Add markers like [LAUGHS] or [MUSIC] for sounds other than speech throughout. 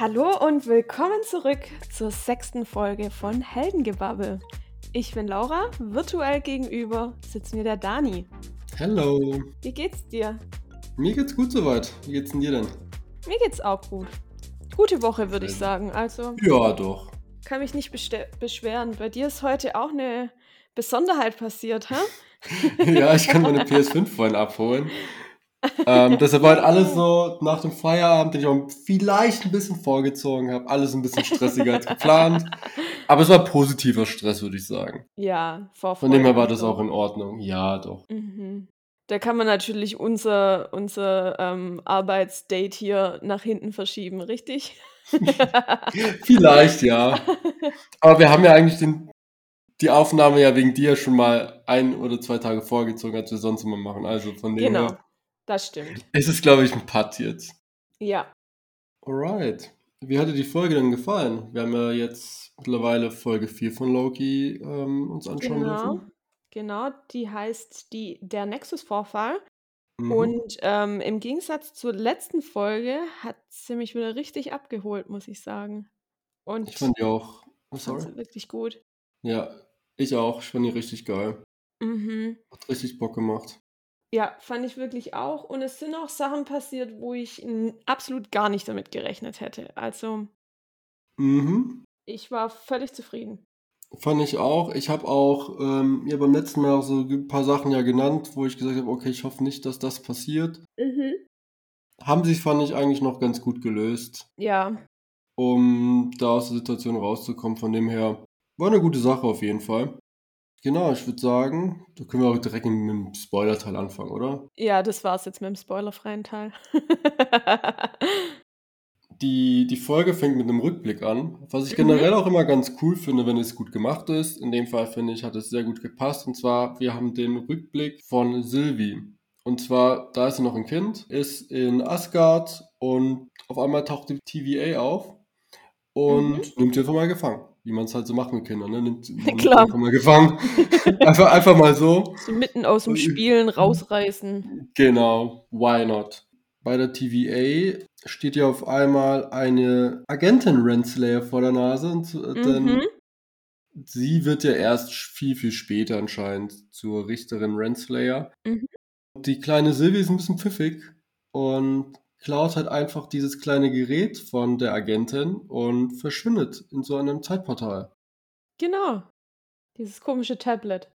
Hallo und willkommen zurück zur sechsten Folge von Heldengebabbel. Ich bin Laura, virtuell gegenüber sitzt mir der Dani. Hallo. Wie geht's dir? Mir geht's gut soweit. Wie geht's denn dir denn? Mir geht's auch gut. Gute Woche, würde ich sagen. Also Ja, doch. kann mich nicht beschweren. Bei dir ist heute auch eine Besonderheit passiert, hä? [LAUGHS] ja, ich kann meine [LAUGHS] PS5 vorhin abholen. Ähm, [LAUGHS] deshalb war halt alles so nach dem Feierabend, den ich auch vielleicht ein bisschen vorgezogen habe, alles ein bisschen stressiger als geplant. Aber es war positiver Stress, würde ich sagen. Ja, Vorfreude. Von dem her war das auch in Ordnung. Ja, doch. Mhm. Da kann man natürlich unser, unser ähm, Arbeitsdate hier nach hinten verschieben, richtig? [LAUGHS] Vielleicht, ja. Aber wir haben ja eigentlich den, die Aufnahme ja wegen dir schon mal ein oder zwei Tage vorgezogen, als wir sonst immer machen. Also von dem genau, her das stimmt. ist es, glaube ich, ein Putt jetzt. Ja, Alright. Wie hat dir die Folge denn gefallen? Wir haben ja jetzt mittlerweile Folge 4 von Loki ähm, uns anschauen genau. dürfen. Genau, die heißt die, der Nexus-Vorfall. Mhm. Und ähm, im Gegensatz zur letzten Folge hat sie mich wieder richtig abgeholt, muss ich sagen. Und ich fand die auch. Oh, fand sorry. sie wirklich gut. Ja, ich auch. Ich fand die richtig geil. Mhm. Hat richtig Bock gemacht. Ja, fand ich wirklich auch. Und es sind auch Sachen passiert, wo ich absolut gar nicht damit gerechnet hätte. Also, Mhm. ich war völlig zufrieden. Fand ich auch. Ich habe auch ähm, ja beim letzten Mal auch so ein paar Sachen ja genannt, wo ich gesagt habe, okay, ich hoffe nicht, dass das passiert. Mhm. Haben sie, fand ich, eigentlich noch ganz gut gelöst, Ja, um da aus der Situation rauszukommen. Von dem her war eine gute Sache auf jeden Fall. Genau, ich würde sagen, da können wir auch direkt mit dem Spoiler-Teil anfangen, oder? ja, das war's jetzt mit dem spoilerfreien Teil. [LAUGHS] Die, die Folge fängt mit einem Rückblick an, was ich Mhm. generell auch immer ganz cool finde, wenn es gut gemacht ist. In dem Fall finde ich, hat es sehr gut gepasst. Und zwar, wir haben den Rückblick von Sylvie. Und zwar, da ist sie noch ein Kind, ist in Asgard und auf einmal taucht die TVA auf und nimmt sie einfach mal gefangen. Wie man es halt so macht mit Kindern, ne? Nimmt, [LAUGHS] nimmt Klar. mal gefangen. [LAUGHS] einfach, einfach mal so. so mitten aus dem Spielen rausreißen. Genau, why not? Bei der TVA steht ja auf einmal eine Agentin Renslayer vor der Nase, und, so- denn Mhm. sie wird ja erst viel, viel später anscheinend zur Richterin Renslayer. Mhm. Die kleine Sylvie ist ein bisschen pfiffig und klaut halt einfach dieses kleine Gerät von der Agentin und verschwindet in so einem Zeitportal. Genau. Dieses komische Tablet.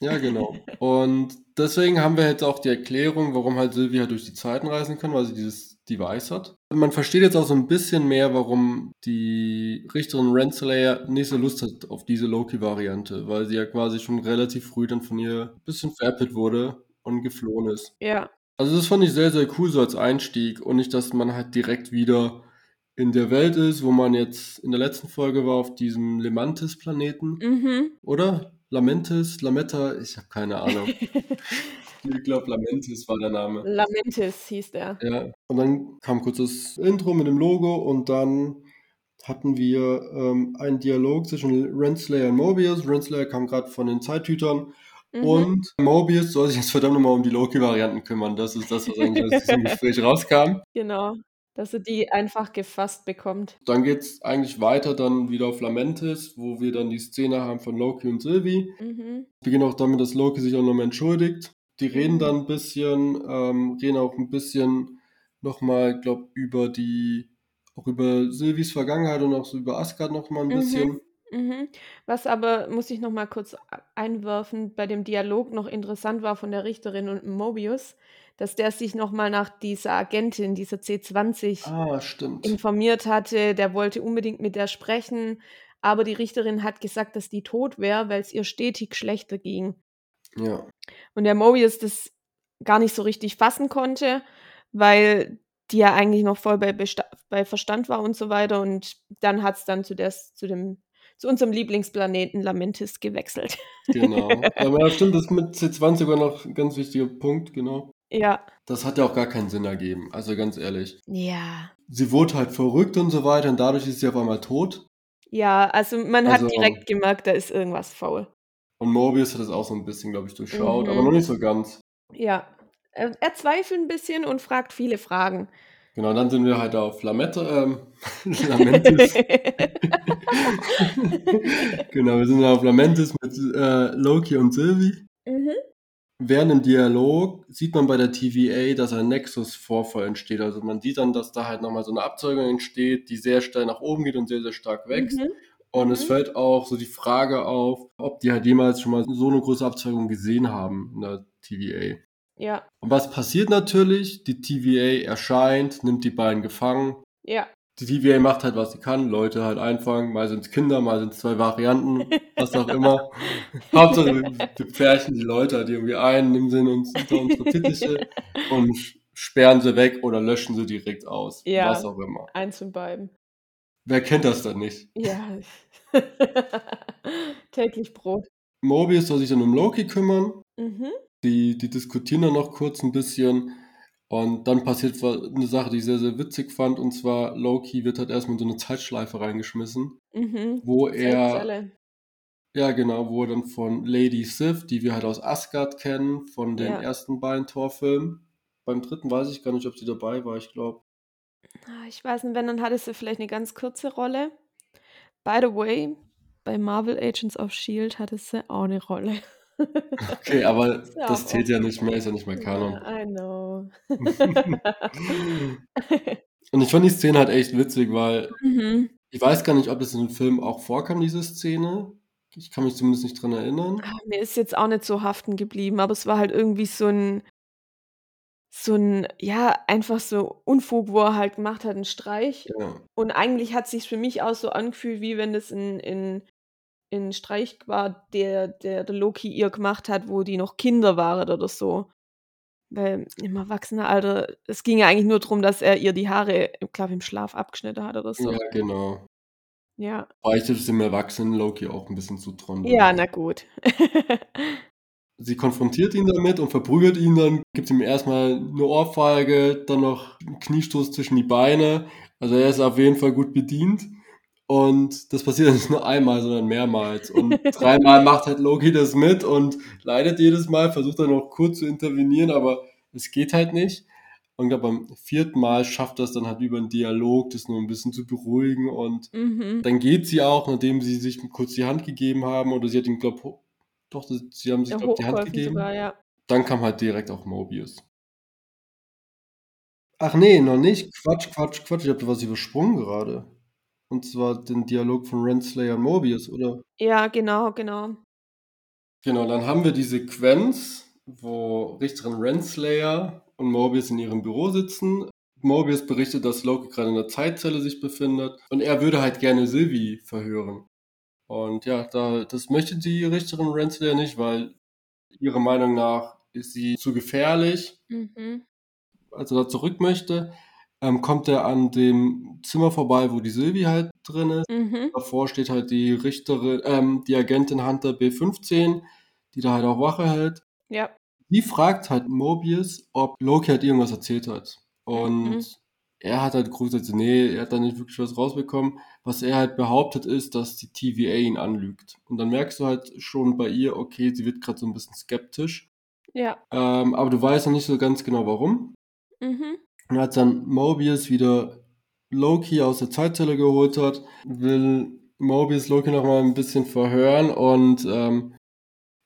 Ja, genau. Und deswegen haben wir jetzt auch die Erklärung, warum halt Sylvie halt durch die Zeiten reisen kann, weil sie dieses Device hat. Man versteht jetzt auch so ein bisschen mehr, warum die Richterin Renslayer nicht so Lust hat auf diese Loki-Variante, weil sie ja quasi schon relativ früh dann von ihr ein bisschen veräppelt wurde und geflohen ist. Ja. Also das fand ich sehr, sehr cool so als Einstieg und nicht, dass man halt direkt wieder in der Welt ist, wo man jetzt in der letzten Folge war auf diesem Lemantis-Planeten. Mhm. Oder? Lamentis, Lametta, ich habe keine Ahnung. [LAUGHS] ich glaube, Lamentis war der Name. Lamentis hieß der. Ja. Und dann kam kurz das Intro mit dem Logo und dann hatten wir ähm, einen Dialog zwischen Renslayer und Mobius. Renslayer kam gerade von den Zeithütern Mhm. und Mobius soll sich jetzt verdammt nochmal um die Loki-Varianten kümmern. Das ist das, was eigentlich aus diesem [LAUGHS] Gespräch rauskam. Genau. Dass er die einfach gefasst bekommt. Dann geht's eigentlich weiter dann wieder auf Lamentis, wo wir dann die Szene haben von Loki und Sylvie. Mhm. beginnen auch damit, dass Loki sich auch nochmal entschuldigt. Die reden dann ein bisschen, ähm, reden auch ein bisschen nochmal, glaub, über die, auch über Sylvies Vergangenheit und auch so über Asgard nochmal ein Mhm. bisschen. Mhm. Was aber, muss ich noch mal kurz einwerfen, bei dem Dialog noch interessant war von der Richterin und Mobius, dass der sich noch mal nach dieser Agentin, dieser C20, Ah, stimmt. informiert hatte. Der wollte unbedingt mit der sprechen, aber die Richterin hat gesagt, dass die tot wäre, weil es ihr stetig schlechter ging. Ja. Und der Mobius das gar nicht so richtig fassen konnte, weil die ja eigentlich noch voll bei, Besta bei Verstand war und so weiter. Und dann hat es dann zu, des, zu, dem, zu unserem Lieblingsplaneten Lamentis gewechselt. Genau. [LAUGHS] Aber ja, stimmt, das mit C20 war noch ein ganz wichtiger Punkt, genau. Ja. Das hat ja auch gar keinen Sinn ergeben, also ganz ehrlich. Ja. Sie wurde halt verrückt und so weiter und dadurch ist sie auf einmal tot. Ja, also man Also hat direkt gemerkt, da ist irgendwas faul. Und Mobius hat das auch so ein bisschen, glaube ich, durchschaut, Mhm. aber noch nicht so ganz. Ja. Er, er zweifelt ein bisschen und fragt viele Fragen. Genau, dann sind wir halt auf Lamette, ähm, [LAUGHS] Lamentis. [LAUGHS] genau, wir sind auf Lamentis mit äh, Loki und Sylvie. mhm. Während dem Dialog sieht man bei der TVA, dass ein Nexus-Vorfall entsteht. Also man sieht dann, dass da halt nochmal so eine Abzeugung entsteht, die sehr steil nach oben geht und sehr, sehr stark wächst. Mhm. Und es Mhm. fällt auch so die Frage auf, ob die halt jemals schon mal so eine große Abzeugung gesehen haben in der TVA. Ja, Und was passiert natürlich? Die TVA erscheint, nimmt die beiden gefangen. ja. Die TVA macht halt, was sie kann, Leute halt einfangen. Mal sind es Kinder, mal sind es zwei Varianten, was auch immer. [LAUGHS] Hauptsache, wir pferchen die Leute halt irgendwie ein, nehmen sie in uns unter unsere Tittiche [LAUGHS] und sperren sie weg oder löschen sie direkt aus. Ja. Was auch immer. Eins von beiden. Wer kennt das dann nicht? Ja. [LAUGHS] Täglich Brot. Mobius soll sich dann um Loki kümmern. Mhm. Die, die diskutieren dann noch kurz ein bisschen. Und dann passiert eine Sache, die ich sehr, sehr witzig fand. Und zwar, Loki wird halt erstmal in so eine Zeitschleife reingeschmissen, Mhm. wo er, ja genau, wo er dann von Lady Sif, die wir halt aus Asgard kennen, von den Ja. ersten beiden Torfilmen. Beim dritten weiß ich gar nicht, ob sie dabei war, ich glaube. Ah, Ich weiß nicht, wenn, dann hatte sie vielleicht eine ganz kurze Rolle. By the way, bei Marvel Agents of Shield hatte sie auch eine Rolle. [LAUGHS] Okay, aber [LAUGHS] Ist ja das auch zählt ja offen. nicht mehr, ist ja nicht mehr Kanon. Ja, I know. [LAUGHS] Und ich fand die Szene halt echt witzig, weil mhm. ich weiß gar nicht, ob das in dem Film auch vorkam, diese Szene. Ich kann mich zumindest nicht dran erinnern. Ah, Mir ist jetzt auch nicht so haften geblieben, aber es war halt irgendwie so ein, so ein, ja, einfach so Unfug, wo er halt gemacht hat, einen Streich. Ja. Und eigentlich hat sich für mich auch so angefühlt, wie wenn das in, in, in Streich war, der, der der Loki ihr gemacht hat, wo die noch Kinder waren oder so. Weil im Erwachsenenalter, es ging ja eigentlich nur darum, dass er ihr die Haare, glaube im Schlaf abgeschnitten hat oder so. Ja, genau. Ja, Weil ich das dem erwachsenen Loki auch ein bisschen zutrauen ja na gut. [LAUGHS] Sie konfrontiert ihn damit und verprügelt ihn dann, gibt ihm erstmal eine Ohrfeige, dann noch einen Kniestoß zwischen die Beine. Also er ist auf jeden Fall gut bedient. Und das passiert nicht [LAUGHS] nur einmal, sondern mehrmals. Und dreimal macht halt Loki das mit und leidet jedes Mal, versucht dann noch kurz zu intervenieren, aber es geht halt nicht. Und ich glaube, beim vierten Mal schafft es dann halt über einen Dialog, das nur ein bisschen zu beruhigen. Und mhm. dann geht sie auch, nachdem sie sich kurz die Hand gegeben haben, oder sie hat ihm, glaube doch, das, sie haben sich, Ja, glaube die Hand gegeben. sogar, ja. Dann kam halt direkt auch Mobius. Ach nee, noch nicht. Quatsch, Quatsch, Quatsch. Ich habe da was übersprungen gerade. Und zwar den Dialog von Renslayer und Mobius, oder? Ja, genau, genau. Genau, dann haben wir die Sequenz, wo Richterin Renslayer und Mobius in ihrem Büro sitzen. Mobius berichtet, dass Loki gerade in der Zeitzelle sich befindet und er würde halt gerne Sylvie verhören. Und ja, da, das möchte die Richterin Renslayer nicht, weil ihrer Meinung nach ist sie zu gefährlich Mhm. als er da zurück möchte, ähm, kommt er an dem Zimmer vorbei, wo die Sylvie halt drin ist. Mhm. Davor steht halt die Richterin, ähm, die Agentin Hunter B15, die da halt auch Wache hält. Ja. Die fragt halt Mobius, ob Loki halt irgendwas erzählt hat. Und Mhm. er hat halt grundsätzlich, nee, er hat da nicht wirklich was rausbekommen. Was er halt behauptet ist, dass die TVA ihn anlügt. Und dann merkst du halt schon bei ihr, okay, sie wird gerade so ein bisschen skeptisch. Ja. Ähm, aber du weißt noch nicht so ganz genau warum. Mhm. Und als dann Mobius wieder Loki aus der Zeitzelle geholt hat, will Mobius Loki nochmal ein bisschen verhören und ähm,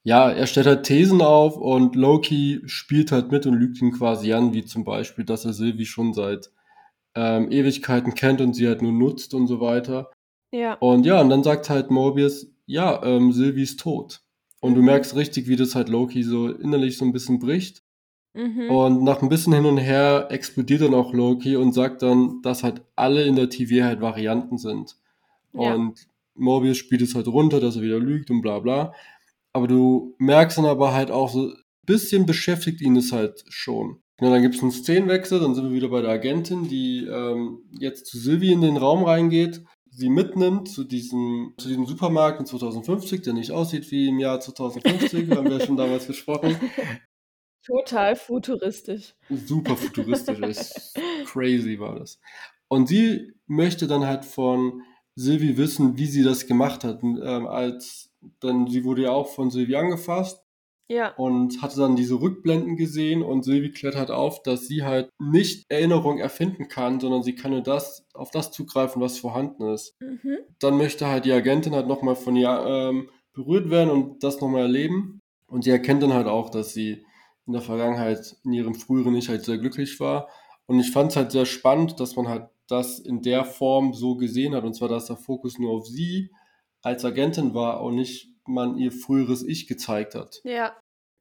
ja, er stellt halt Thesen auf und Loki spielt halt mit und lügt ihn quasi an, wie zum Beispiel, dass er Sylvie schon seit ähm, Ewigkeiten kennt und sie halt nur nutzt und so weiter. Ja. Und ja, und dann sagt halt Mobius, ja, ähm, Sylvie ist tot. Und du Mhm. merkst richtig, wie das halt Loki so innerlich so ein bisschen bricht. Mhm. Und nach ein bisschen hin und her explodiert dann auch Loki und sagt dann, dass halt alle in der TV halt Varianten sind. Ja. Und Mobius spielt es halt runter, dass er wieder lügt und bla bla. Aber du merkst dann aber halt auch so, ein bisschen beschäftigt ihn es halt schon. Ja, dann gibt es einen Szenenwechsel, dann sind wir wieder bei der Agentin, die ähm, jetzt zu Sylvie in den Raum reingeht, sie mitnimmt zu diesem, zu diesem Supermarkt in 2050, der nicht aussieht wie im Jahr 2050, haben wir schon [LAUGHS] damals besprochen. Total futuristisch. Super futuristisch, ist [LAUGHS] crazy war das. Und sie möchte dann halt von Sylvie wissen, wie sie das gemacht hat. Und, ähm, als dann, sie wurde ja auch von Sylvie angefasst Ja. und hatte dann diese Rückblenden gesehen und Sylvie klärt halt auf, dass sie halt nicht Erinnerung erfinden kann, sondern sie kann nur das, auf das zugreifen, was vorhanden ist. Mhm. Dann möchte halt die Agentin halt nochmal von ihr ähm, berührt werden und das nochmal erleben. Und sie erkennt dann halt auch, dass sie in der Vergangenheit, in ihrem früheren Ich halt sehr glücklich war. Und ich fand es halt sehr spannend, dass man halt das in der Form so gesehen hat. Und zwar, dass der Fokus nur auf sie als Agentin war und nicht man ihr früheres Ich gezeigt hat. Ja.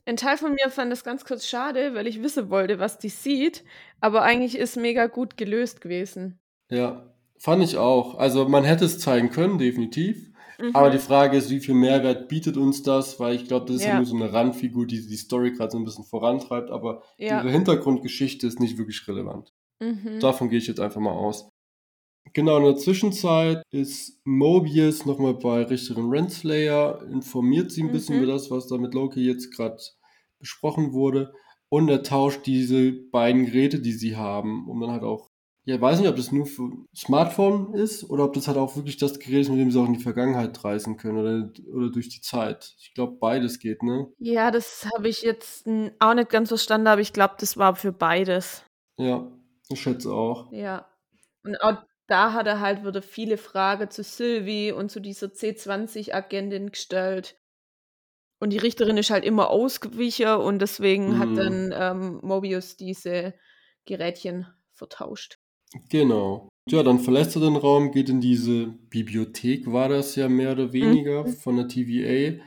Ein Teil von mir fand das ganz kurz schade, weil ich wissen wollte, was die sieht. Aber eigentlich ist mega gut gelöst gewesen. Ja, fand ich auch. Also man hätte es zeigen können, definitiv. Mhm. Aber die Frage ist, wie viel Mehrwert bietet uns das? Weil ich glaube, das ist ja. Ja. nur so eine Randfigur, die die Story gerade so ein bisschen vorantreibt, aber Ja. ihre Hintergrundgeschichte ist nicht wirklich relevant. Mhm. Davon gehe ich jetzt einfach mal aus. Genau, in der Zwischenzeit ist Mobius nochmal bei Richterin Renslayer, informiert sie ein bisschen Mhm. über das, was da mit Loki jetzt gerade besprochen wurde. Und er tauscht diese beiden Geräte, die sie haben, um dann halt auch, ja, ich weiß nicht, ob das nur für Smartphone ist oder ob das halt auch wirklich das Gerät ist, mit dem sie auch in die Vergangenheit reisen können oder, oder durch die Zeit. Ich glaube, beides geht, ne? Ja, das habe ich jetzt auch nicht ganz verstanden, aber ich glaube, das war für beides. Ja, ich schätze auch. Ja. Und auch da hat er halt wieder viele Fragen zu Sylvie und zu dieser C20-Agentin gestellt. Und die Richterin ist halt immer ausgewichen und deswegen hat Mhm. dann ähm, Mobius diese Gerätchen vertauscht. Genau. Ja, dann verlässt er den Raum, geht in diese Bibliothek, war das ja mehr oder weniger, Mhm. von der TVA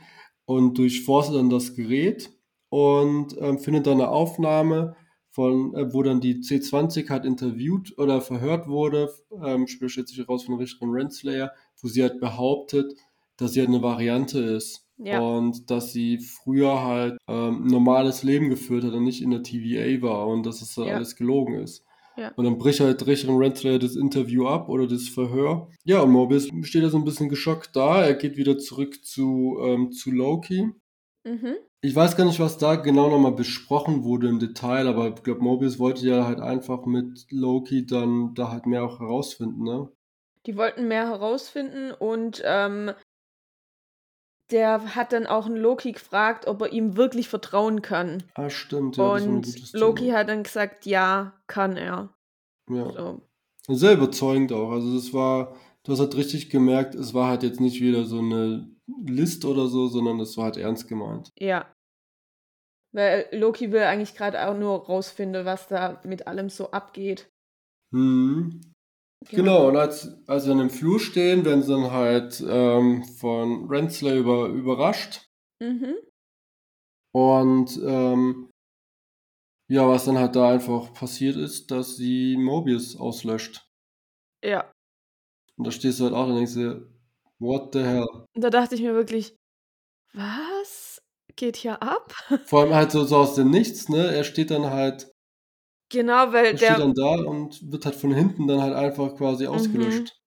und durchforstet dann das Gerät und ähm, findet dann eine Aufnahme von, äh, wo dann die C20 halt interviewt oder verhört wurde, ähm, später stellt sich heraus von Richterin Renslayer, wo sie halt behauptet, dass sie halt eine Variante ist. Ja. Und dass sie früher halt ähm, ein normales Leben geführt hat und nicht in der TVA war und dass es da Ja. alles gelogen ist. Ja. Und dann bricht halt Richterin Renslayer das Interview ab oder das Verhör. Ja, und Mobius steht da so ein bisschen geschockt da. Er geht wieder zurück zu, ähm, zu Loki. Mhm. Ich weiß gar nicht, was da genau nochmal besprochen wurde im Detail, aber ich glaube, Mobius wollte ja halt einfach mit Loki dann da halt mehr auch herausfinden, ne? Die wollten mehr herausfinden und ähm, der hat dann auch einen Loki gefragt, ob er ihm wirklich vertrauen kann. Ah, stimmt, ja, und Loki Thema. hat dann gesagt, ja, kann er. Ja. So. Sehr überzeugend auch. Also das war, du hast halt richtig gemerkt, es war halt jetzt nicht wieder so eine List oder so, sondern es war halt ernst gemeint. Ja. Weil Loki will eigentlich gerade auch nur rausfinden, was da mit allem so abgeht. Mhm. Genau, und als, als sie dann im Flur stehen, werden sie dann halt ähm, von Renslayer über, überrascht. Mhm. Und ähm, ja, was dann halt da einfach passiert ist, dass sie Mobius auslöscht. Ja. Und da stehst du halt auch und denkst dir, what the hell? Und da dachte ich mir wirklich, was geht hier ab? Vor allem halt so, so aus dem Nichts, ne? Er steht dann halt, Genau, weil er steht der, dann da und wird halt von hinten dann halt einfach quasi Mhm. ausgelöscht.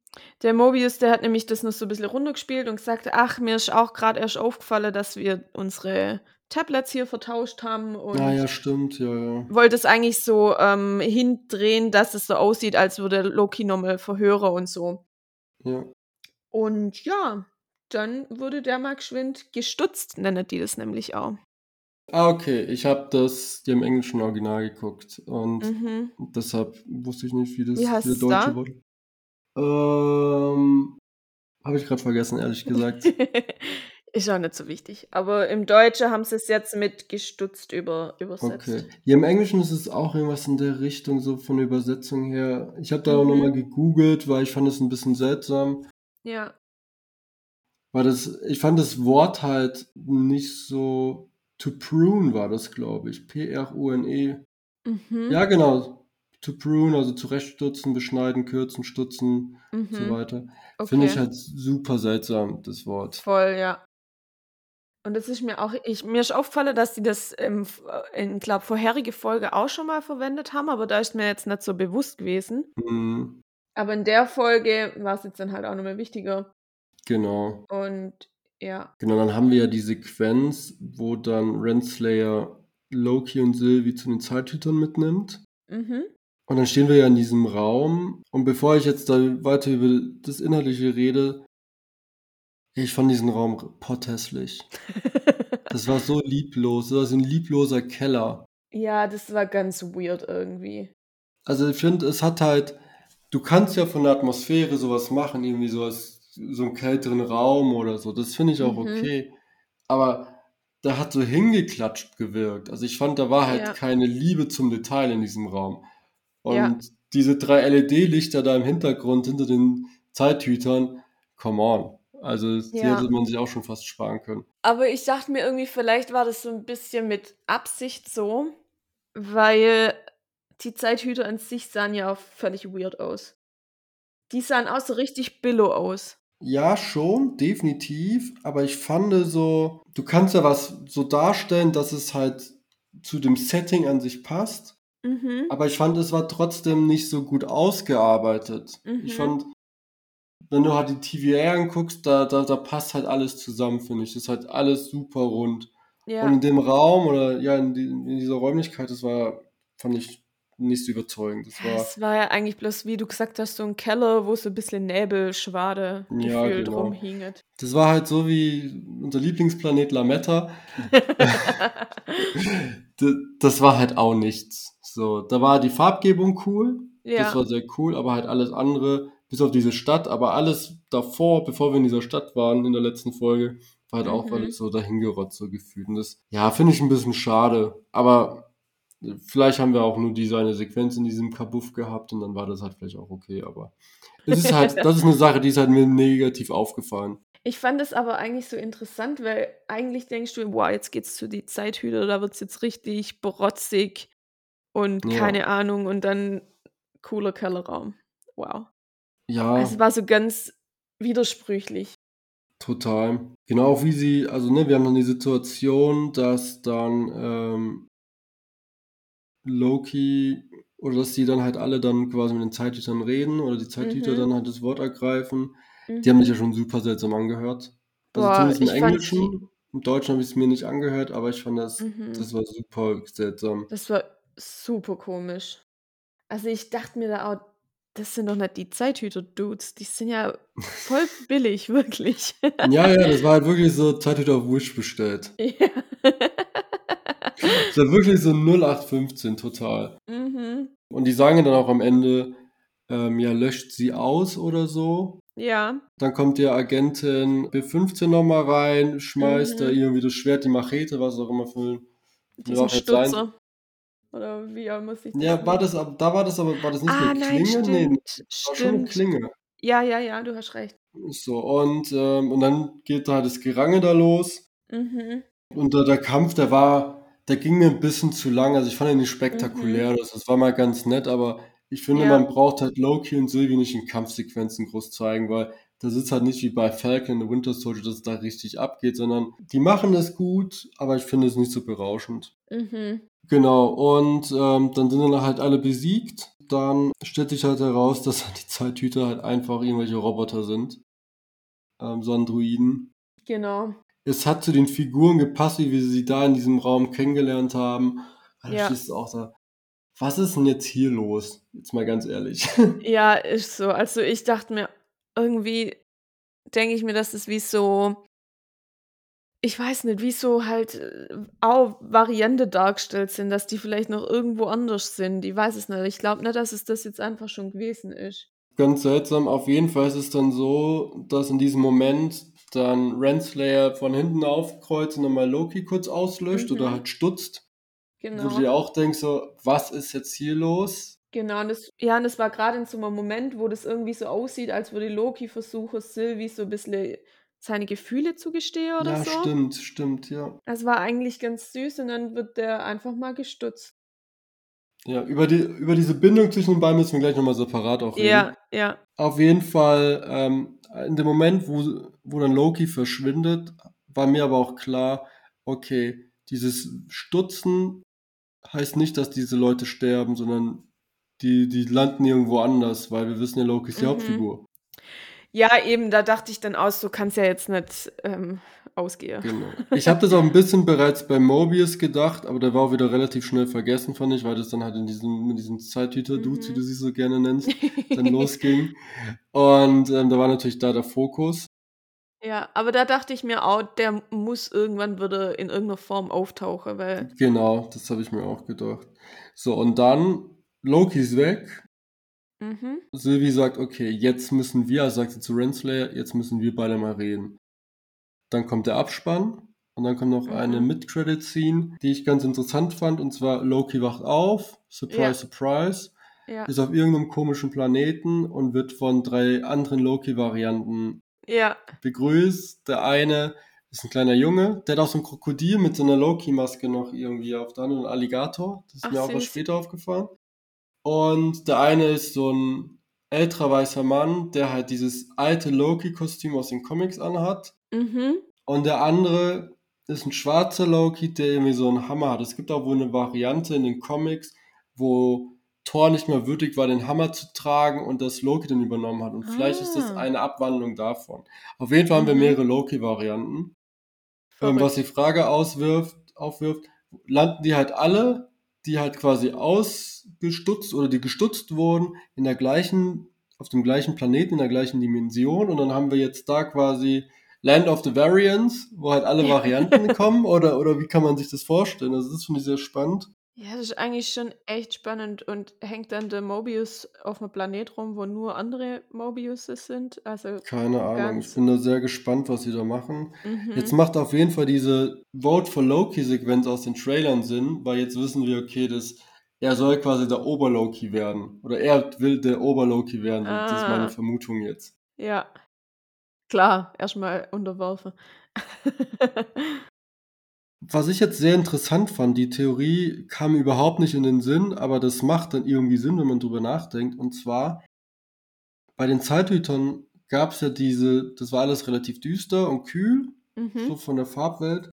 der Mobius, der hat nämlich das noch so ein bisschen runtergespielt und gesagt, ach, mir ist auch gerade erst aufgefallen, dass wir unsere Tablets hier vertauscht haben und Ah ja, stimmt, ja, ja. wollte es eigentlich so ähm, hindrehen, dass es so aussieht, als würde Loki nochmal verhören und so. Ja. Und ja, dann wurde der mal geschwind gestutzt, nennen die das nämlich auch. Ah, okay. Ich habe das im englischen Original geguckt und Mhm. deshalb wusste ich nicht, wie das Wie wie der es deutsche da? Wort. Ähm, habe ich gerade vergessen, ehrlich gesagt. [LAUGHS] Ist auch nicht so wichtig. Aber im Deutschen haben sie es jetzt mit gestutzt über, übersetzt. Okay. Hier im Englischen ist es auch irgendwas in der Richtung, so von der Übersetzung her. Ich habe da auch Mhm. nochmal gegoogelt, weil ich fand es ein bisschen seltsam. Ja. Weil das, ich fand das Wort halt nicht so. To prune war das, glaube ich. P-R-U-N-E. Mhm. Ja, genau. To prune, also zurechtstutzen, beschneiden, kürzen, stutzen und so Mhm. weiter. Okay. Finde ich halt super seltsam, das Wort. Voll, ja. Und das ist mir auch, ich, mir ist aufgefallen, dass die das im, in, glaube vorherige Folge auch schon mal verwendet haben, aber da ist mir jetzt nicht so bewusst gewesen. Mhm, Aber in der Folge war es jetzt dann halt auch nochmal wichtiger. genau. Und ja. Genau, dann haben wir ja die Sequenz, wo dann Renslayer Loki und Sylvie zu den Zeithütern mitnimmt. Mhm. Und dann stehen wir ja in diesem Raum. Und bevor ich jetzt da weiter über das Inhaltliche rede, ich fand diesen Raum potthässlich. [LAUGHS] Das war so lieblos. Das war so ein liebloser Keller. ja, das war ganz weird irgendwie. Also ich finde, es hat halt, du kannst ja von der Atmosphäre sowas machen, irgendwie sowas, so einen kälteren Raum oder so. Das finde ich auch Mhm. okay. Aber da hat so hingeklatscht gewirkt. Also ich fand, da war halt Ja. keine Liebe zum Detail in diesem Raum. Und Ja. diese drei LED-Lichter da im Hintergrund hinter den Zeithütern, come on. Also die Ja. hätte man sich auch schon fast sparen können. Aber ich dachte mir irgendwie, vielleicht war das so ein bisschen mit Absicht so, weil die Zeithüter an sich sahen ja auch völlig weird aus. Die sahen auch so richtig billow aus. Ja, schon, definitiv. Aber ich fand so, du kannst ja was so darstellen, dass es halt zu dem Setting an sich passt. Mhm. Aber ich fand, es war trotzdem nicht so gut ausgearbeitet. Ich Mhm. fand, wenn du halt die TVA anguckst, da, da, da passt halt alles zusammen, finde ich. Das ist halt alles super rund. Und Ja. in dem Raum oder ja, in, die, in dieser Räumlichkeit, das war, fand ich nicht so überzeugend. Das war, Es war ja eigentlich bloß, wie du gesagt hast, so ein Keller, wo so ein bisschen Nebelschwade Ja, gefühlt genau. rumhinget. das war halt so wie unser Lieblingsplanet Lametta. [LAUGHS] Das war halt auch nichts. So, da war die Farbgebung cool, das ja. war sehr cool, aber halt alles andere, bis auf diese Stadt, aber alles davor, bevor wir in dieser Stadt waren in der letzten Folge, war halt auch Mhm. alles so dahingerotzt so gefühlt. Und das, ja, finde ich ein bisschen schade. Aber vielleicht haben wir auch nur diese eine Sequenz in diesem Kabuff gehabt und dann war das halt vielleicht auch okay, aber es ist halt, [LAUGHS] das ist eine Sache, die ist halt mir negativ aufgefallen. Ich fand es aber eigentlich so interessant, weil eigentlich denkst du, wow, jetzt geht's zu die Zeithüter, da wird's jetzt richtig brotzig und Ja. keine Ahnung und dann cooler Kellerraum. Wow. Ja. Es war so ganz widersprüchlich. Total. Genau wie sie, also ne, wir haben dann die Situation, dass dann ähm, Loki oder dass die dann halt alle dann quasi mit den Zeithütern reden oder die Zeithüter Mhm. dann halt das Wort ergreifen. Die haben Mhm. mich ja schon super seltsam angehört. Also Boah, zumindest im Englischen. Im Deutschen habe ich es mir nicht angehört, aber ich fand das, mhm. das war super seltsam. Das war super komisch. Also ich dachte mir da auch, das sind doch nicht die Zeithüter-Dudes, die sind ja voll [LAUGHS] billig, wirklich. Ja, ja, das war halt [LAUGHS] wirklich so Zeithüter auf Wish bestellt. ja. Das war wirklich so 0815 total. mhm. Und die sagen dann auch am Ende, ähm, ja, löscht sie aus oder so. Ja. Dann kommt die Agentin B15 nochmal rein, schmeißt da Mhm. irgendwie das Schwert, die Machete, was auch immer für sein. Stutzer. Oder wie auch muss ich das Ja, war das, da war das aber, war das nicht Ah, eine nein, Klinge? Nee, stimmt. das war schon eine Stimmt. Klinge. Ja, ja, ja, du hast recht. So, und, ähm, und dann geht da das Gerange da los. Mhm. Und der, der Kampf, der war, der ging mir ein bisschen zu lang. Also ich fand ihn nicht spektakulär. Mhm. Das, war mal ganz nett, aber ich finde, Ja. man braucht halt Loki und Sylvie nicht in Kampfsequenzen groß zeigen, weil das ist halt nicht wie bei Falcon the Winter Soldier, dass es da richtig abgeht, sondern die machen das gut, aber ich finde es nicht so berauschend. Mhm. Genau, und ähm, dann sind dann halt alle besiegt. Dann stellt sich halt heraus, dass [LAUGHS] die Zeithüter halt einfach irgendwelche Roboter sind. Ähm, so Androiden. Genau. Es hat zu den Figuren gepasst, wie wir sie da in diesem Raum kennengelernt haben. Da Ja. stehst du auch da. Was ist denn jetzt hier los? Jetzt mal ganz ehrlich. [LAUGHS] Ja, ist so. Also ich dachte mir, irgendwie denke ich mir, dass es wie so, ich weiß nicht, wie so halt äh, auch Variante dargestellt sind, dass die vielleicht noch irgendwo anders sind. Ich weiß es nicht. Ich glaube nicht, dass es das jetzt einfach schon gewesen ist. ganz seltsam. Auf jeden Fall ist es dann so, dass in diesem Moment dann Renslayer von hinten aufkreuzt und nochmal Loki kurz auslöscht Mhm. oder halt stutzt. Wo Genau. du dir auch denkst, so, was ist jetzt hier los? Genau, und das, ja, und das war gerade in so einem Moment, wo das irgendwie so aussieht, als würde Loki versuchen, Sylvie so ein bisschen seine Gefühle zu gestehen oder Ja, so. stimmt, stimmt, ja. Das war eigentlich ganz süß und dann wird der einfach mal gestutzt. Ja, über, die, über diese Bindung zwischen den beiden müssen wir gleich nochmal separat auch reden. Ja, ja. Auf jeden Fall, ähm, in dem Moment, wo, wo dann Loki verschwindet, war mir aber auch klar, okay, dieses Stutzen heißt nicht, dass diese Leute sterben, sondern die, die landen irgendwo anders, weil wir wissen ja, Loki ist die Mhm. Hauptfigur. Ja, eben, da dachte ich dann aus, so kann es ja jetzt nicht ähm, ausgehen. Genau. Ich habe das auch ein bisschen bereits bei Mobius gedacht, aber der war auch wieder relativ schnell vergessen, fand ich, weil das dann halt in diesem, in diesem Zeithüter-Dudes, Mhm. wie du sie so gerne nennst, [LAUGHS] dann losging. Und ähm, da war natürlich da der Fokus. Ja, aber da dachte ich mir auch, der muss irgendwann wieder in irgendeiner Form auftauchen, weil. Genau, das habe ich mir auch gedacht. So, und dann Loki ist weg. Mhm. Sylvie sagt, okay, jetzt müssen wir, also sagt sie zu Renslayer, jetzt müssen wir beide mal reden. Dann kommt der Abspann und dann kommt noch Mhm. eine Mid-Credit-Scene, die ich ganz interessant fand, und zwar Loki wacht auf, surprise, Ja. surprise, Ja. ist auf irgendeinem komischen Planeten und wird von drei anderen Loki-Varianten Ja. begrüßt. Der eine ist ein kleiner Junge, der hat auch so ein Krokodil mit so einer Loki-Maske noch irgendwie auf der Hand und ein Alligator. Das ist Ach, mir auch was süß. später aufgefallen. Und der eine ist so ein älterer weißer Mann, der halt dieses alte Loki-Kostüm aus den Comics anhat. Mhm. Und der andere ist ein schwarzer Loki, der irgendwie so einen Hammer hat. Es gibt auch wohl eine Variante in den Comics, wo Thor nicht mehr würdig war, den Hammer zu tragen und das Loki dann übernommen hat. Und vielleicht ist das Ah. eine Abwandlung davon. Auf jeden Fall haben wir Mhm. mehrere Loki-Varianten. Ähm, was die Frage auswirft, aufwirft, landen die halt alle, die halt quasi ausgestutzt oder die gestutzt wurden, in der gleichen, auf dem gleichen Planeten, in der gleichen Dimension. Und dann haben wir jetzt da quasi Land of the Variants, wo halt alle. Varianten [LAUGHS] kommen. Oder, oder wie kann man sich das vorstellen? Also das finde ich sehr spannend. Ja, das ist eigentlich schon echt spannend und hängt dann der Mobius auf einem Planet rum, wo nur andere Mobiuses sind. Also, Keine Ahnung. Ich bin da sehr gespannt, was sie da machen. mhm. Jetzt macht auf jeden Fall diese Vote for Loki-Sequenz aus den Trailern Sinn, weil jetzt wissen wir, okay, das, er soll quasi der Oberloki werden. Oder er will der Oberloki werden. Das ist meine Ah. Vermutung jetzt. ja. Klar, erstmal unterwerfen. [LAUGHS] Was ich jetzt sehr interessant fand, die Theorie kam überhaupt nicht in den Sinn, aber das macht dann irgendwie Sinn, wenn man drüber nachdenkt. Und zwar, bei den Zeithütern gab es ja diese, das war alles relativ düster und kühl, so mhm. von der Farbwelt.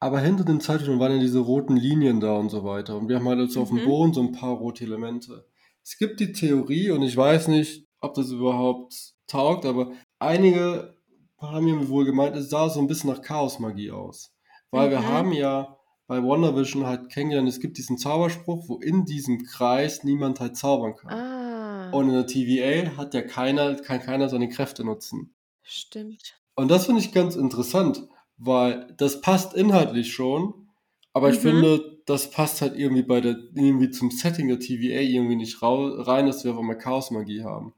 Aber hinter den Zeithütern waren ja diese roten Linien da und so weiter. Und wir haben halt jetzt auf dem Mhm. Boden so ein paar rote Elemente. Es gibt die Theorie, und ich weiß nicht, ob das überhaupt taugt, aber einige haben mir wohl gemeint, es sah so ein bisschen nach Chaosmagie aus. Weil wir Mhm. haben ja bei WandaVision halt kennengelernt, es gibt diesen Zauberspruch, wo in diesem Kreis niemand halt zaubern kann. Ah, Und in der TVA hat ja keiner, kann keiner seine Kräfte nutzen. stimmt. Und das finde ich ganz interessant, weil das passt inhaltlich schon, aber ich Mhm. finde, das passt halt irgendwie bei der, irgendwie zum Setting der TVA irgendwie nicht rein, dass wir auf einmal Chaosmagie haben.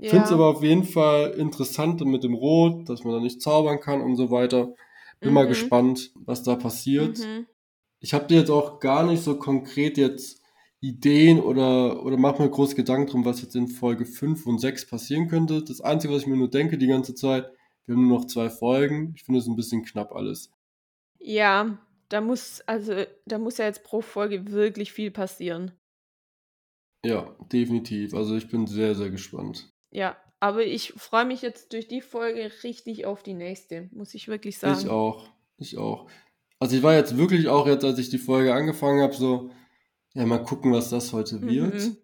Ich finde es Ja. aber auf jeden Fall interessant mit dem Rot, dass man da nicht zaubern kann und so weiter. Bin mal Mhm. gespannt, was da passiert. Mhm. Ich habe dir jetzt auch gar nicht so konkret jetzt Ideen oder, oder mach mir groß Gedanken drum, was jetzt in Folge 5 und 6 passieren könnte. Das Einzige, was ich mir nur denke die ganze Zeit, wir haben nur noch zwei Folgen. Ich finde es ein bisschen knapp alles. Ja, da muss, also, da muss ja jetzt pro Folge wirklich viel passieren. Ja, definitiv. Also ich bin sehr, sehr gespannt. Ja, aber ich freue mich jetzt durch die Folge richtig auf die nächste, muss ich wirklich sagen. Ich auch. Ich auch. Also ich war jetzt wirklich auch jetzt, als ich die Folge angefangen habe, so, ja, mal gucken, was das heute wird. Mhm.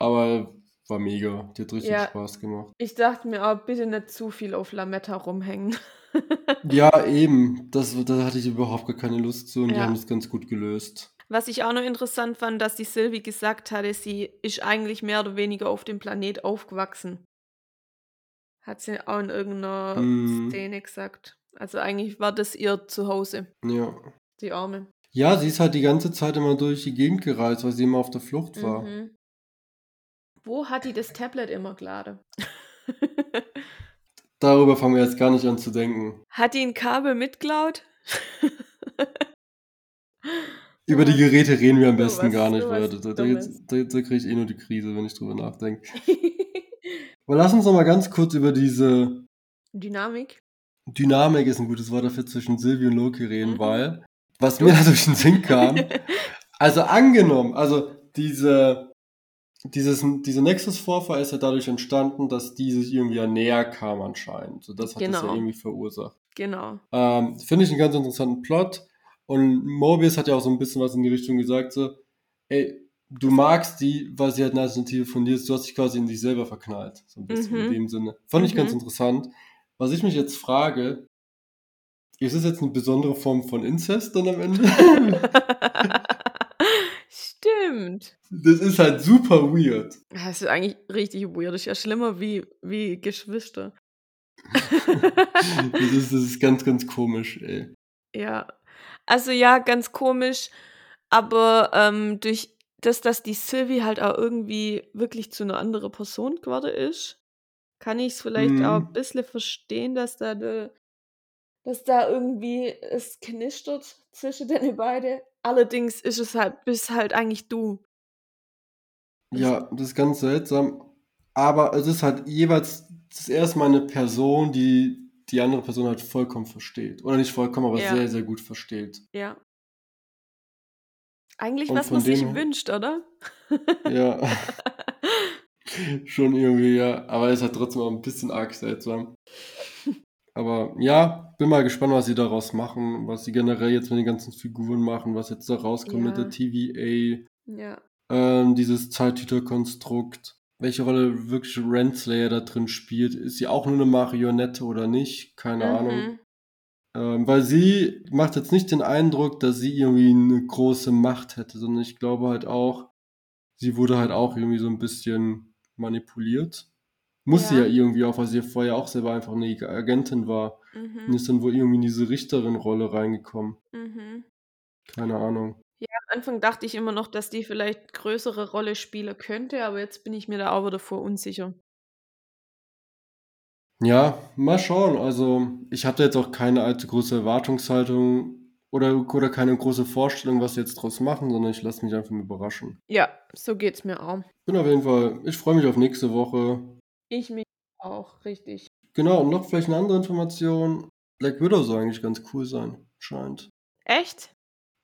Aber war mega. Die hat richtig Ja. Spaß gemacht. Ich dachte mir auch, bitte nicht zu viel auf Lametta rumhängen. [LAUGHS] Ja, eben. Das, da hatte ich überhaupt gar keine Lust zu und die Ja. haben das ganz gut gelöst. Was ich auch noch interessant fand, dass die Sylvie gesagt hatte, sie ist eigentlich mehr oder weniger auf dem Planet aufgewachsen. Hat sie auch in irgendeiner Mhm. Szene gesagt. Also eigentlich war das ihr Zuhause, Ja. die Arme. Ja, sie ist halt die ganze Zeit immer durch die Gegend gereist, weil sie immer auf der Flucht war. Mhm. Wo hat die das Tablet immer geladen? [LAUGHS] Darüber fangen wir jetzt gar nicht an zu denken. hat die ein Kabel mitklaut? [LAUGHS] Über die Geräte reden wir am besten sowas- gar nicht, weil da, da, da kriege ich eh nur die Krise, wenn ich drüber nachdenke. [LAUGHS] Aber lass uns noch mal ganz kurz über diese Dynamik. Dynamik, ist ein gutes Wort dafür, zwischen Silvi und Loki reden, Mhm. weil, was mir [LAUGHS] da durch den Sinn kam, [LAUGHS] also angenommen, also diese, dieses, dieser Nexus-Vorfall ist ja dadurch entstanden, dass die sich irgendwie ja näher kam anscheinend. So, das hat das ja Genau. irgendwie verursacht. genau. Ähm, Finde ich einen ganz interessanten Plot. Und Mobius hat ja auch so ein bisschen was in die Richtung gesagt, so, ey, du magst die, weil sie halt von dir ist. Du hast dich quasi in dich selber verknallt. So ein bisschen in Mhm. dem Sinne. Fand ich ganz Mhm. interessant. Was ich mich jetzt frage, ist es jetzt eine besondere Form von Inzest dann am Ende? [LAUGHS] Stimmt. Das ist halt super weird. Das ist eigentlich richtig weird. Das ist ja schlimmer wie, wie Geschwister. [LAUGHS] Das ist, das ist ganz, ganz komisch, ey. Ja. Also ja, ganz komisch, aber ähm, durch das, dass die Sylvie halt auch irgendwie wirklich zu einer anderen Person geworden ist, kann ich es vielleicht auch ein Mhm. bisschen verstehen, dass da de, dass da irgendwie es knistert zwischen den beiden. Allerdings ist es halt, bist halt eigentlich du. Ja, das ist ganz seltsam. Aber es ist halt jeweils das erste Mal eine Person, die die andere Person halt vollkommen versteht. Oder nicht vollkommen, aber ja, sehr, sehr gut versteht. ja. Eigentlich, Und was man sich wünscht, oder? ja, [LAUGHS] schon irgendwie, ja. Aber es ist halt trotzdem auch ein bisschen arg seltsam. Aber ja, bin mal gespannt, was sie daraus machen, was sie generell jetzt mit den ganzen Figuren machen, was jetzt da rauskommt mit der Ja, TVA, ja. ähm, dieses Zeittüter-Konstrukt. Welche Rolle wirklich Renslayer da drin spielt. Ist sie auch nur eine Marionette oder nicht? Keine Ahnung. Ähm, weil sie macht jetzt nicht den Eindruck, dass sie irgendwie eine große Macht hätte, sondern ich glaube halt auch, sie wurde halt auch irgendwie so ein bisschen manipuliert. Muss sie ja Ja. irgendwie auch, weil sie ja vorher auch selber einfach eine Agentin war. Und Mhm. ist dann wohl irgendwie in diese Richterin-Rolle reingekommen. Mhm. Keine Ahnung. Ja, am Anfang dachte ich immer noch, dass die vielleicht größere Rolle spielen könnte, aber jetzt bin ich mir da auch wieder vor unsicher. Ja, mal schauen. Also, ich hatte jetzt auch keine allzu große Erwartungshaltung oder, oder keine große Vorstellung, was sie jetzt draus machen, sondern ich lasse mich einfach mal überraschen. Ja, so geht's mir auch. Bin auf jeden Fall, ich freue mich auf nächste Woche. Ich mich auch, richtig. Genau, und noch vielleicht eine andere Information. Black Widow soll eigentlich ganz cool sein, scheint. Echt?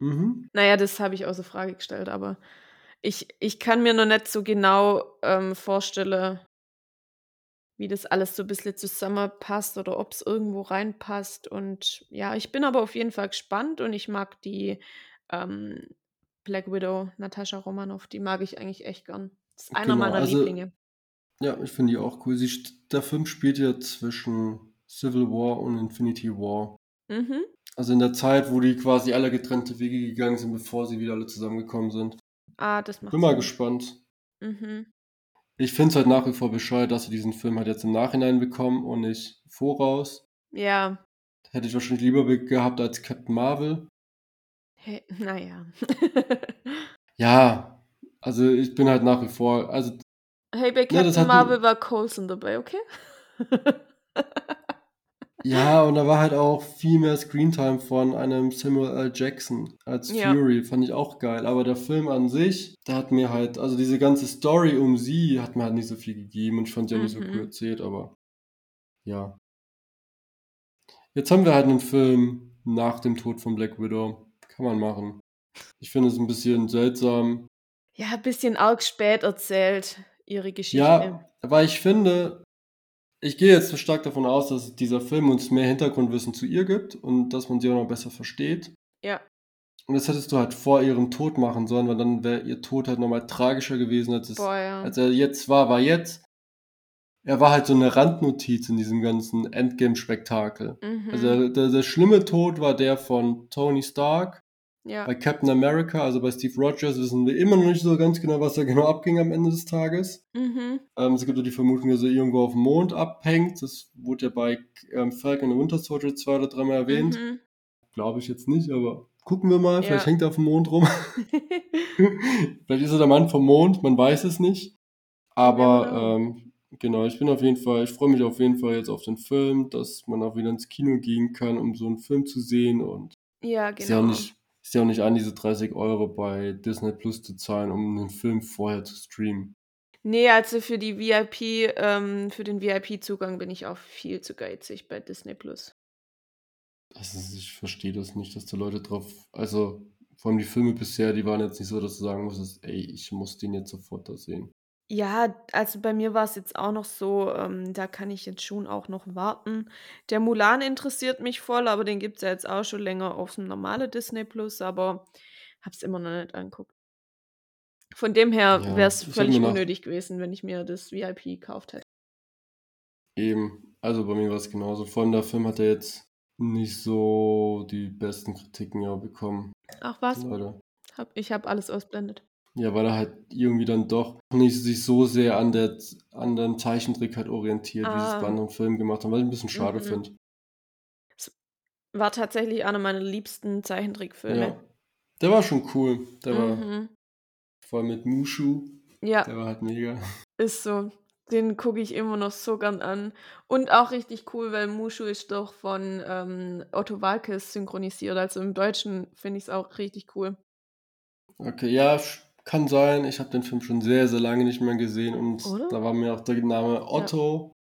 Mhm. Naja, das habe ich außer Frage gestellt, aber ich, ich kann mir noch nicht so genau ähm, vorstellen, wie das alles so ein bisschen zusammenpasst oder ob es irgendwo reinpasst. Und ja, ich bin aber auf jeden Fall gespannt und ich mag die ähm, Black Widow, Natascha Romanoff, die mag ich eigentlich echt gern. Das ist einer Genau, meiner also, Lieblinge. ja, ich finde die auch cool. Sie, der Film spielt ja zwischen Civil War und Infinity War. Mhm. Also in der Zeit, wo die quasi alle getrennte Wege gegangen sind, bevor sie wieder alle zusammengekommen sind. Ah, das macht Bin mal Sinn. gespannt. Mhm. Ich finde es halt nach wie vor bescheuert, dass sie diesen Film halt jetzt im Nachhinein bekommen und nicht voraus. Ja. Hätte ich wahrscheinlich lieber be- gehabt als Captain Marvel. Hey, [LAUGHS] naja. [LAUGHS] Ja, also ich bin halt nach wie vor, also, hey, bei Captain hat Marvel war Coulson dabei, okay? [LAUGHS] Ja, und da war halt auch viel mehr Screentime von einem Samuel L. Jackson als Ja. Fury, fand ich auch geil. Aber der Film an sich, der hat mir halt, also diese ganze Story um sie hat mir halt nicht so viel gegeben und ich fand sie auch nicht so cool Mhm. erzählt, aber ja. Jetzt haben wir halt einen Film nach dem Tod von Black Widow. Kann man machen. Ich finde es ein bisschen seltsam. Ja, ein bisschen arg spät erzählt, ihre Geschichte. Ja, weil ich finde, ich gehe jetzt so stark davon aus, dass dieser Film uns mehr Hintergrundwissen zu ihr gibt und dass man sie auch noch besser versteht. Ja. Und das hättest du halt vor ihrem Tod machen sollen, weil dann wäre ihr Tod halt nochmal tragischer gewesen, als, es, Boah, ja. als er jetzt war. War jetzt, er war halt so eine Randnotiz in diesem ganzen Endgame-Spektakel. Mhm. Also der, der schlimme Tod war der von Tony Stark. Ja. Bei Captain America, also bei Steve Rogers, wissen wir immer noch nicht so ganz genau, was da genau abging am Ende des Tages. Mhm. Ähm, es gibt ja die Vermutung, dass er irgendwo auf dem Mond abhängt. Das wurde ja bei ähm, Falcon and Winter Soldier zwei oder dreimal erwähnt. Mhm. Glaube ich jetzt nicht, aber gucken wir mal. Vielleicht Ja. hängt er auf dem Mond rum. [LAUGHS] [LAUGHS] Vielleicht ist er der Mann vom Mond, man weiß es nicht. Aber Never know. ähm, genau, ich bin auf jeden Fall, ich freue mich auf jeden Fall jetzt auf den Film, dass man auch wieder ins Kino gehen kann, um so einen Film zu sehen. Und ja, ist ja auch genau. nicht, ist ja auch nicht an, diese 30 Euro bei Disney Plus zu zahlen, um einen Film vorher zu streamen. Nee, also für die VIP, ähm, für den VIP-Zugang bin ich auch viel zu geizig bei Disney Plus. Also ich verstehe das nicht, dass da Leute drauf, also vor allem die Filme bisher, die waren jetzt nicht so, dass du sagen musstest, ey, ich muss den jetzt sofort da sehen. Ja, also bei mir war es jetzt auch noch so, ähm, da kann ich jetzt schon auch noch warten. Der Mulan interessiert mich voll, aber den gibt es ja jetzt auch schon länger auf dem normalen Disney Plus, aber hab's immer noch nicht angeguckt. Von dem her Ja, wäre es ich völlig mir nach- unnötig gewesen, wenn ich mir das VIP gekauft hätte. Eben, also bei mir war es genauso. Vor allem der Film hat ja jetzt nicht so die besten Kritiken ja bekommen, Ach was? leider. Hab, ich habe alles ausblendet. Ja, weil er halt irgendwie dann doch nicht sich so sehr an der an dem Zeichentrick halt orientiert, wie sie es Ah. bei anderen Filmen gemacht haben, was ich ein bisschen schade Mhm. finde. War tatsächlich einer meiner liebsten Zeichentrickfilme. Ja. Der war schon cool. Der war Mhm. vor allem mit Mushu, Ja, der war halt mega. ist so. Den gucke ich immer noch so gern an. Und auch richtig cool, weil Mushu ist doch von ähm, Otto Walkes synchronisiert. Also im Deutschen finde ich es auch richtig cool. Okay, ja, kann sein. Ich habe den Film schon sehr, sehr lange nicht mehr gesehen und Oder? da war mir auch der Name Otto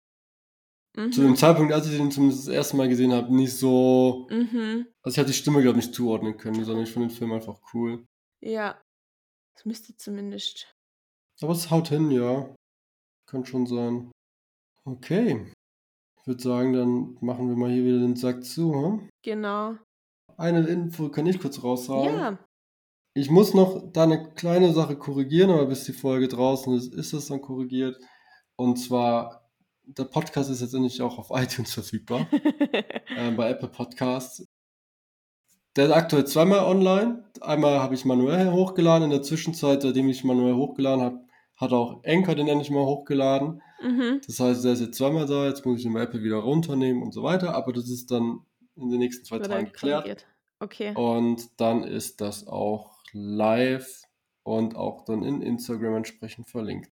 Mhm. zu dem Zeitpunkt, als ich den zumindest das erste Mal gesehen habe, nicht so. Mhm. Also ich habe die Stimme, glaube ich, nicht zuordnen können, sondern ich fand den Film einfach cool. Ja. Das müsste zumindest. Aber es haut hin, ja. Kann schon sein. Okay. Ich würde sagen, dann machen wir mal hier wieder den Sack zu. Hm? Genau. Eine Info kann ich kurz raushauen. Ja. Ich muss noch da eine kleine Sache korrigieren, aber bis die Folge draußen ist, ist das dann korrigiert. Und zwar, der Podcast ist jetzt endlich auch auf [LAUGHS] iTunes verfügbar, [LAUGHS] äh, bei Apple Podcasts. Der ist aktuell zweimal online. Einmal habe ich manuell hochgeladen. In der Zwischenzeit, seitdem ich manuell hochgeladen habe, hat auch Anchor den endlich mal hochgeladen. mhm. Das heißt, der ist jetzt zweimal da. Jetzt muss ich den bei Apple wieder runternehmen und so weiter. Aber das ist dann in den nächsten zwei Tagen dann geklärt. Okay. Und dann ist das auch live und auch dann in Instagram entsprechend verlinkt.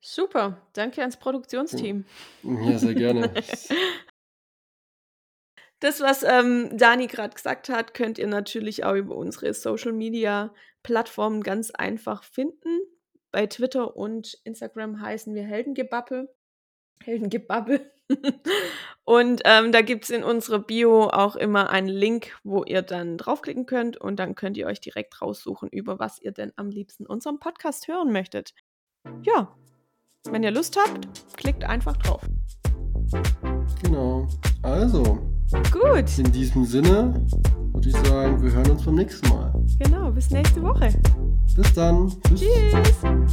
Super. Danke ans Produktionsteam. Ja, sehr gerne. [LAUGHS] Das, was ähm, Dani gerade gesagt hat, könnt ihr natürlich auch über unsere Social Media Plattformen ganz einfach finden. Bei Twitter und Instagram heißen wir Heldengebabbel. Heldengebabbel. Und ähm, da gibt es in unserer Bio auch immer einen Link, wo ihr dann draufklicken könnt und dann könnt ihr euch direkt raussuchen, über was ihr denn am liebsten unseren Podcast hören möchtet. Ja, wenn ihr Lust habt, klickt einfach drauf. genau. Also, Gut, in diesem Sinne würde ich sagen, wir hören uns beim nächsten Mal. genau, bis nächste Woche. Bis dann. Tschüss. Tschüss.